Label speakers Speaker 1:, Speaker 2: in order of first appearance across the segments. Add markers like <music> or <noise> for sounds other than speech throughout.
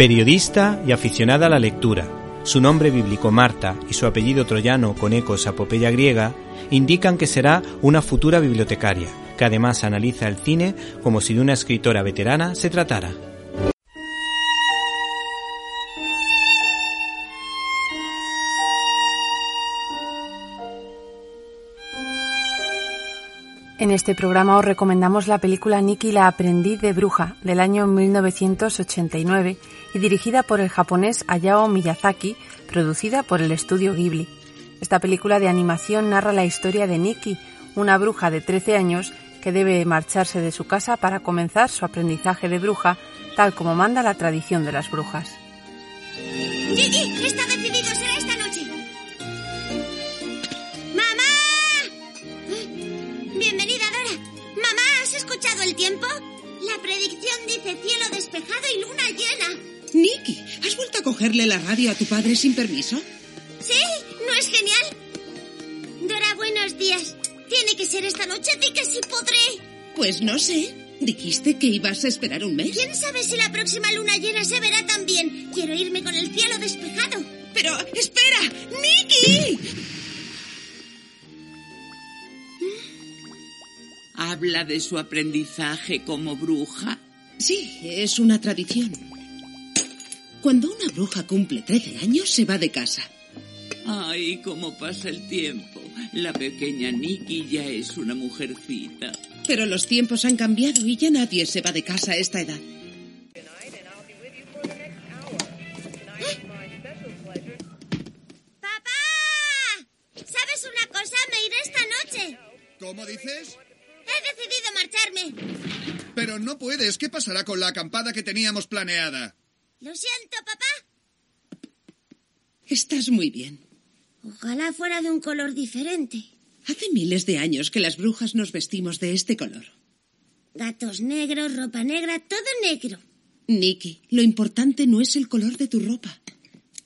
Speaker 1: Periodista y aficionada a la lectura, su nombre bíblico Marta y su apellido troyano con ecos a apopeya griega indican que será una futura bibliotecaria, que además analiza el cine como si de una escritora veterana se tratara.
Speaker 2: En este programa os recomendamos la película Nikki la aprendiz de bruja del año 1989 y dirigida por el japonés Hayao Miyazaki, producida por el estudio Ghibli. Esta película de animación narra la historia de Nikki, una bruja de 13 años que debe marcharse de su casa para comenzar su aprendizaje de bruja, tal como manda la tradición de las brujas.
Speaker 3: está decidido, será Bienvenida, Dora. Mamá, ¿has escuchado el tiempo? La predicción dice cielo despejado y luna llena.
Speaker 4: Nicky, ¿has vuelto a cogerle la radio a tu padre sin permiso?
Speaker 3: Sí, ¿no es genial? Dora, buenos días. Tiene que ser esta noche, di que sí podré.
Speaker 4: Pues no sé. Dijiste que ibas a esperar un mes.
Speaker 3: ¿Quién sabe si la próxima luna llena se verá también? Quiero irme con el cielo despejado.
Speaker 4: Pero, espera, Nicky.
Speaker 5: ¿Habla de su aprendizaje como bruja?
Speaker 4: Sí, es una tradición. Cuando una bruja cumple 13 años, se va de casa.
Speaker 5: Ay, cómo pasa el tiempo. La pequeña Nikki ya es una mujercita.
Speaker 4: Pero los tiempos han cambiado y ya nadie se va de casa a esta edad.
Speaker 3: ¡Papá! ¿Sabes una cosa? Me iré esta noche.
Speaker 6: ¿Cómo dices?
Speaker 3: He decidido marcharme.
Speaker 6: Pero no puedes. ¿Qué pasará con la acampada que teníamos planeada?
Speaker 3: Lo siento, papá.
Speaker 4: Estás muy bien.
Speaker 3: Ojalá fuera de un color diferente.
Speaker 4: Hace miles de años que las brujas nos vestimos de este color.
Speaker 3: Gatos negros, ropa negra, todo negro.
Speaker 4: Nicky, lo importante no es el color de tu ropa,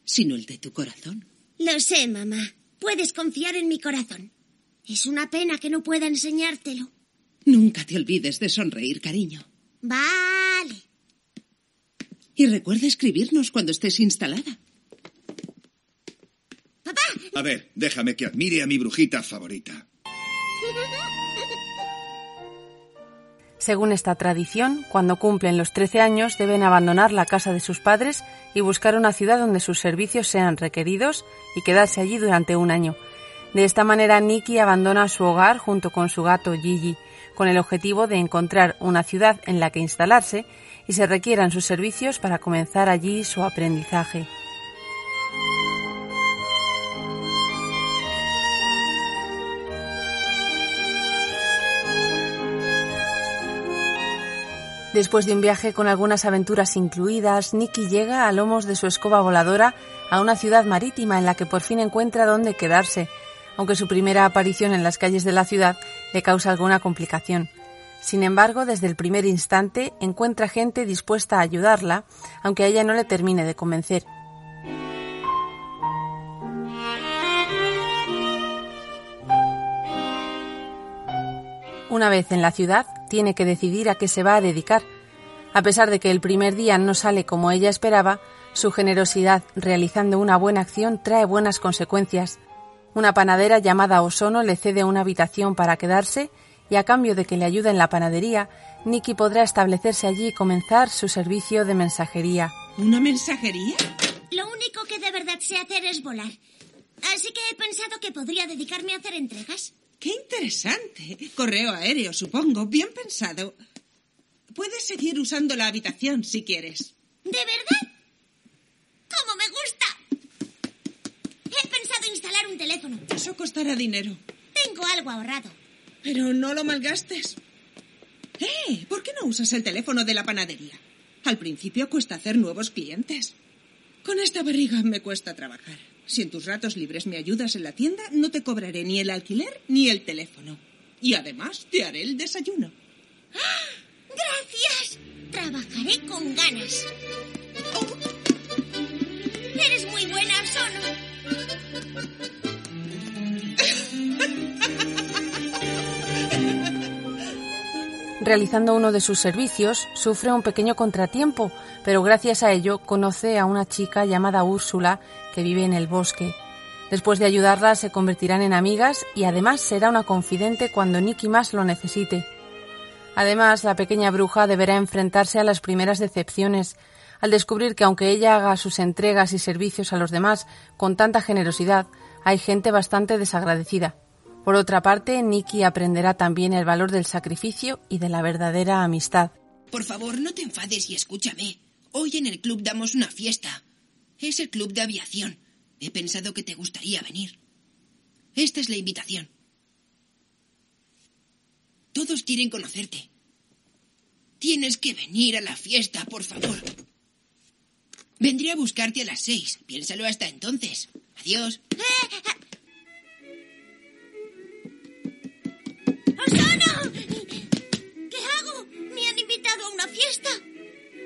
Speaker 4: sino el de tu corazón.
Speaker 3: Lo sé, mamá. Puedes confiar en mi corazón. Es una pena que no pueda enseñártelo.
Speaker 4: Nunca te olvides de sonreír, cariño.
Speaker 3: Vale.
Speaker 4: Y recuerda escribirnos cuando estés instalada.
Speaker 3: ¡Papá!
Speaker 6: A ver, déjame que admire a mi brujita favorita.
Speaker 2: Según esta tradición, cuando cumplen los 13 años deben abandonar la casa de sus padres y buscar una ciudad donde sus servicios sean requeridos y quedarse allí durante un año. De esta manera, Nikki abandona su hogar junto con su gato Gigi, con el objetivo de encontrar una ciudad en la que instalarse y se requieran sus servicios para comenzar allí su aprendizaje. Después de un viaje con algunas aventuras incluidas, Nicky llega a lomos de su escoba voladora a una ciudad marítima en la que por fin encuentra dónde quedarse, aunque su primera aparición en las calles de la ciudad le causa alguna complicación. Sin embargo, desde el primer instante encuentra gente dispuesta a ayudarla, aunque a ella no le termine de convencer. Una vez en la ciudad, tiene que decidir a qué se va a dedicar. A pesar de que el primer día no sale como ella esperaba, su generosidad realizando una buena acción trae buenas consecuencias. Una panadera llamada Osono le cede una habitación para quedarse y a cambio de que le ayude en la panadería, Nicky podrá establecerse allí y comenzar su servicio de mensajería.
Speaker 4: ¿Una mensajería?
Speaker 3: Lo único que de verdad sé hacer es volar. Así que he pensado que podría dedicarme a hacer entregas.
Speaker 4: ¡Qué interesante! Correo aéreo, supongo. Bien pensado. Puedes seguir usando la habitación si quieres.
Speaker 3: ¿De verdad? ¡Cómo me gusta! He pensado instalar un teléfono.
Speaker 4: Eso costará dinero.
Speaker 3: Tengo algo ahorrado.
Speaker 4: Pero no lo malgastes. ¡Eh! ¿Por qué no usas el teléfono de la panadería? Al principio cuesta hacer nuevos clientes. Con esta barriga me cuesta trabajar. Si en tus ratos libres me ayudas en la tienda, no te cobraré ni el alquiler ni el teléfono. Y además te haré el desayuno.
Speaker 3: ¡Ah! ¡Gracias! Trabajaré con ganas. Eres muy buena, Sono.
Speaker 2: Realizando uno de sus servicios, sufre un pequeño contratiempo, pero gracias a ello conoce a una chica llamada Úrsula que vive en el bosque. Después de ayudarla se convertirán en amigas y además será una confidente cuando Nicky más lo necesite. Además, la pequeña bruja deberá enfrentarse a las primeras decepciones, al descubrir que aunque ella haga sus entregas y servicios a los demás con tanta generosidad, hay gente bastante desagradecida. Por otra parte, Nicky aprenderá también el valor del sacrificio y de la verdadera amistad.
Speaker 4: Por favor, no te enfades y escúchame. Hoy en el club damos una fiesta. Es el club de aviación. He pensado que te gustaría venir. Esta es la invitación. Todos quieren conocerte. Tienes que venir a la fiesta, por favor. Vendré a buscarte a las seis. Piénsalo hasta entonces. Adiós. <laughs>
Speaker 3: fiesta.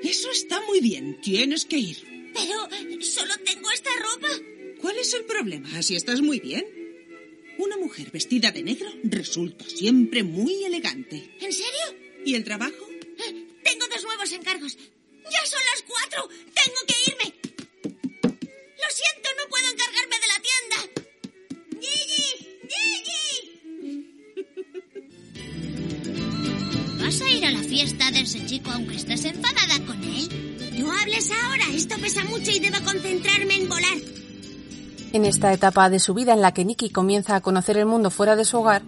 Speaker 7: Eso está muy bien. Tienes que ir.
Speaker 3: Pero solo tengo esta ropa.
Speaker 7: ¿Cuál es el problema? Así estás muy bien. Una mujer vestida de negro resulta siempre muy elegante.
Speaker 3: ¿En serio?
Speaker 7: ¿Y el trabajo?
Speaker 3: Eh, Tengo dos nuevos encargos. Ya son las cuatro. Tengo que irme. ¿Vas a ir a la fiesta de ese chico aunque estés enfadada con él? No hables ahora. Esto pesa mucho y debo concentrarme en volar.
Speaker 2: En esta etapa de su vida en la que Nicky comienza a conocer el mundo fuera de su hogar,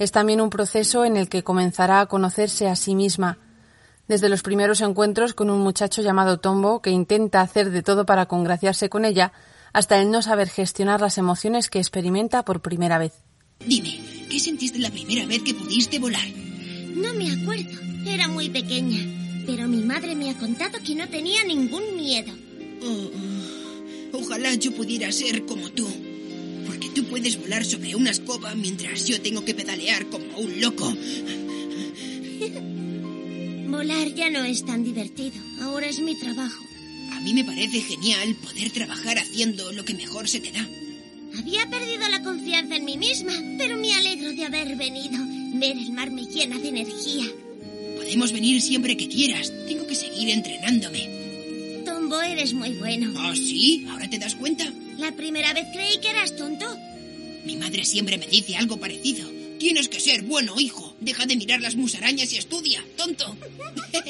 Speaker 2: es también un proceso en el que comenzará a conocerse a sí misma. Desde los primeros encuentros con un muchacho llamado Tombo, que intenta hacer de todo para congraciarse con ella, hasta el no saber gestionar las emociones que experimenta por primera vez.
Speaker 4: Dime, ¿qué sentiste la primera vez que pudiste volar?
Speaker 3: No me acuerdo. Era muy pequeña. Pero mi madre me ha contado que no tenía ningún miedo.
Speaker 4: Oh, oh, ojalá yo pudiera ser como tú. Porque tú puedes volar sobre una escoba mientras yo tengo que pedalear como un loco. <laughs>
Speaker 3: Volar ya no es tan divertido. Ahora es mi trabajo.
Speaker 4: A mí me parece genial poder trabajar haciendo lo que mejor se te da.
Speaker 3: Había perdido la confianza en mí misma, pero me alegro de haber venido. Ver el mar me llena de energía.
Speaker 4: Podemos venir siempre que quieras. Tengo que seguir entrenándome.
Speaker 3: Tombo, eres muy bueno.
Speaker 4: ¿Ah, sí? ¿Ahora te das cuenta?
Speaker 3: La primera vez creí que eras tonto.
Speaker 4: Mi madre siempre me dice algo parecido. Tienes que ser bueno, hijo. Deja de mirar las musarañas y estudia, tonto. <laughs>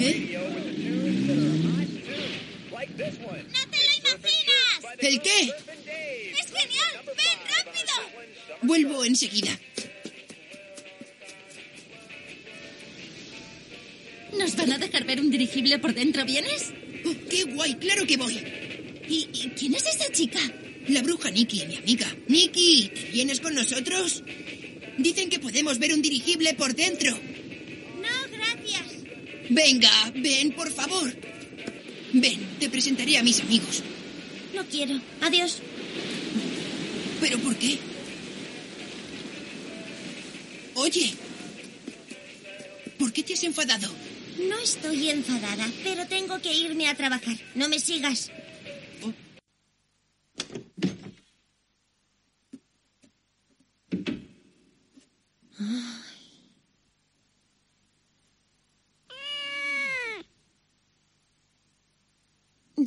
Speaker 4: ¿Eh?
Speaker 3: ¡No te lo imaginas!
Speaker 4: ¿El qué?
Speaker 3: ¡Es genial! ¡Ven rápido!
Speaker 4: Vuelvo enseguida.
Speaker 8: ¿Nos van a dejar ver un dirigible por dentro, vienes?
Speaker 4: Oh, ¡Qué guay! ¡Claro que voy!
Speaker 8: ¿Y, y quién es esa chica?
Speaker 4: La bruja Nikki, mi amiga. Nikki, ¿te vienes con nosotros? Dicen que podemos ver un dirigible por dentro.
Speaker 3: No, gracias.
Speaker 4: Venga, ven, por favor. Ven, te presentaré a mis amigos.
Speaker 3: No quiero. Adiós.
Speaker 4: ¿Pero por qué? Oye, ¿por qué te has enfadado?
Speaker 3: No estoy enfadada, pero tengo que irme a trabajar. No me sigas.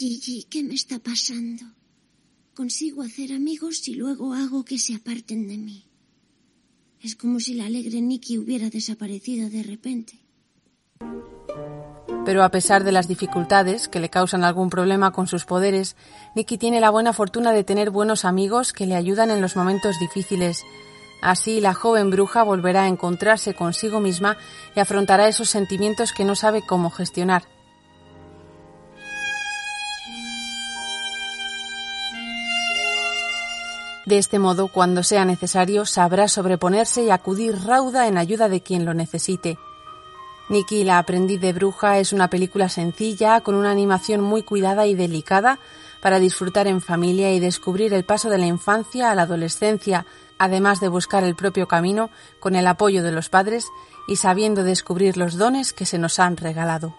Speaker 3: Gigi, ¿qué me está pasando? Consigo hacer amigos y luego hago que se aparten de mí. Es como si la alegre Nikki hubiera desaparecido de repente.
Speaker 2: Pero a pesar de las dificultades que le causan algún problema con sus poderes, Nicky tiene la buena fortuna de tener buenos amigos que le ayudan en los momentos difíciles. Así la joven bruja volverá a encontrarse consigo misma y afrontará esos sentimientos que no sabe cómo gestionar. De este modo, cuando sea necesario, sabrá sobreponerse y acudir rauda en ayuda de quien lo necesite. Nikki, la aprendiz de bruja, es una película sencilla, con una animación muy cuidada y delicada, para disfrutar en familia y descubrir el paso de la infancia a la adolescencia, además de buscar el propio camino con el apoyo de los padres y sabiendo descubrir los dones que se nos han regalado.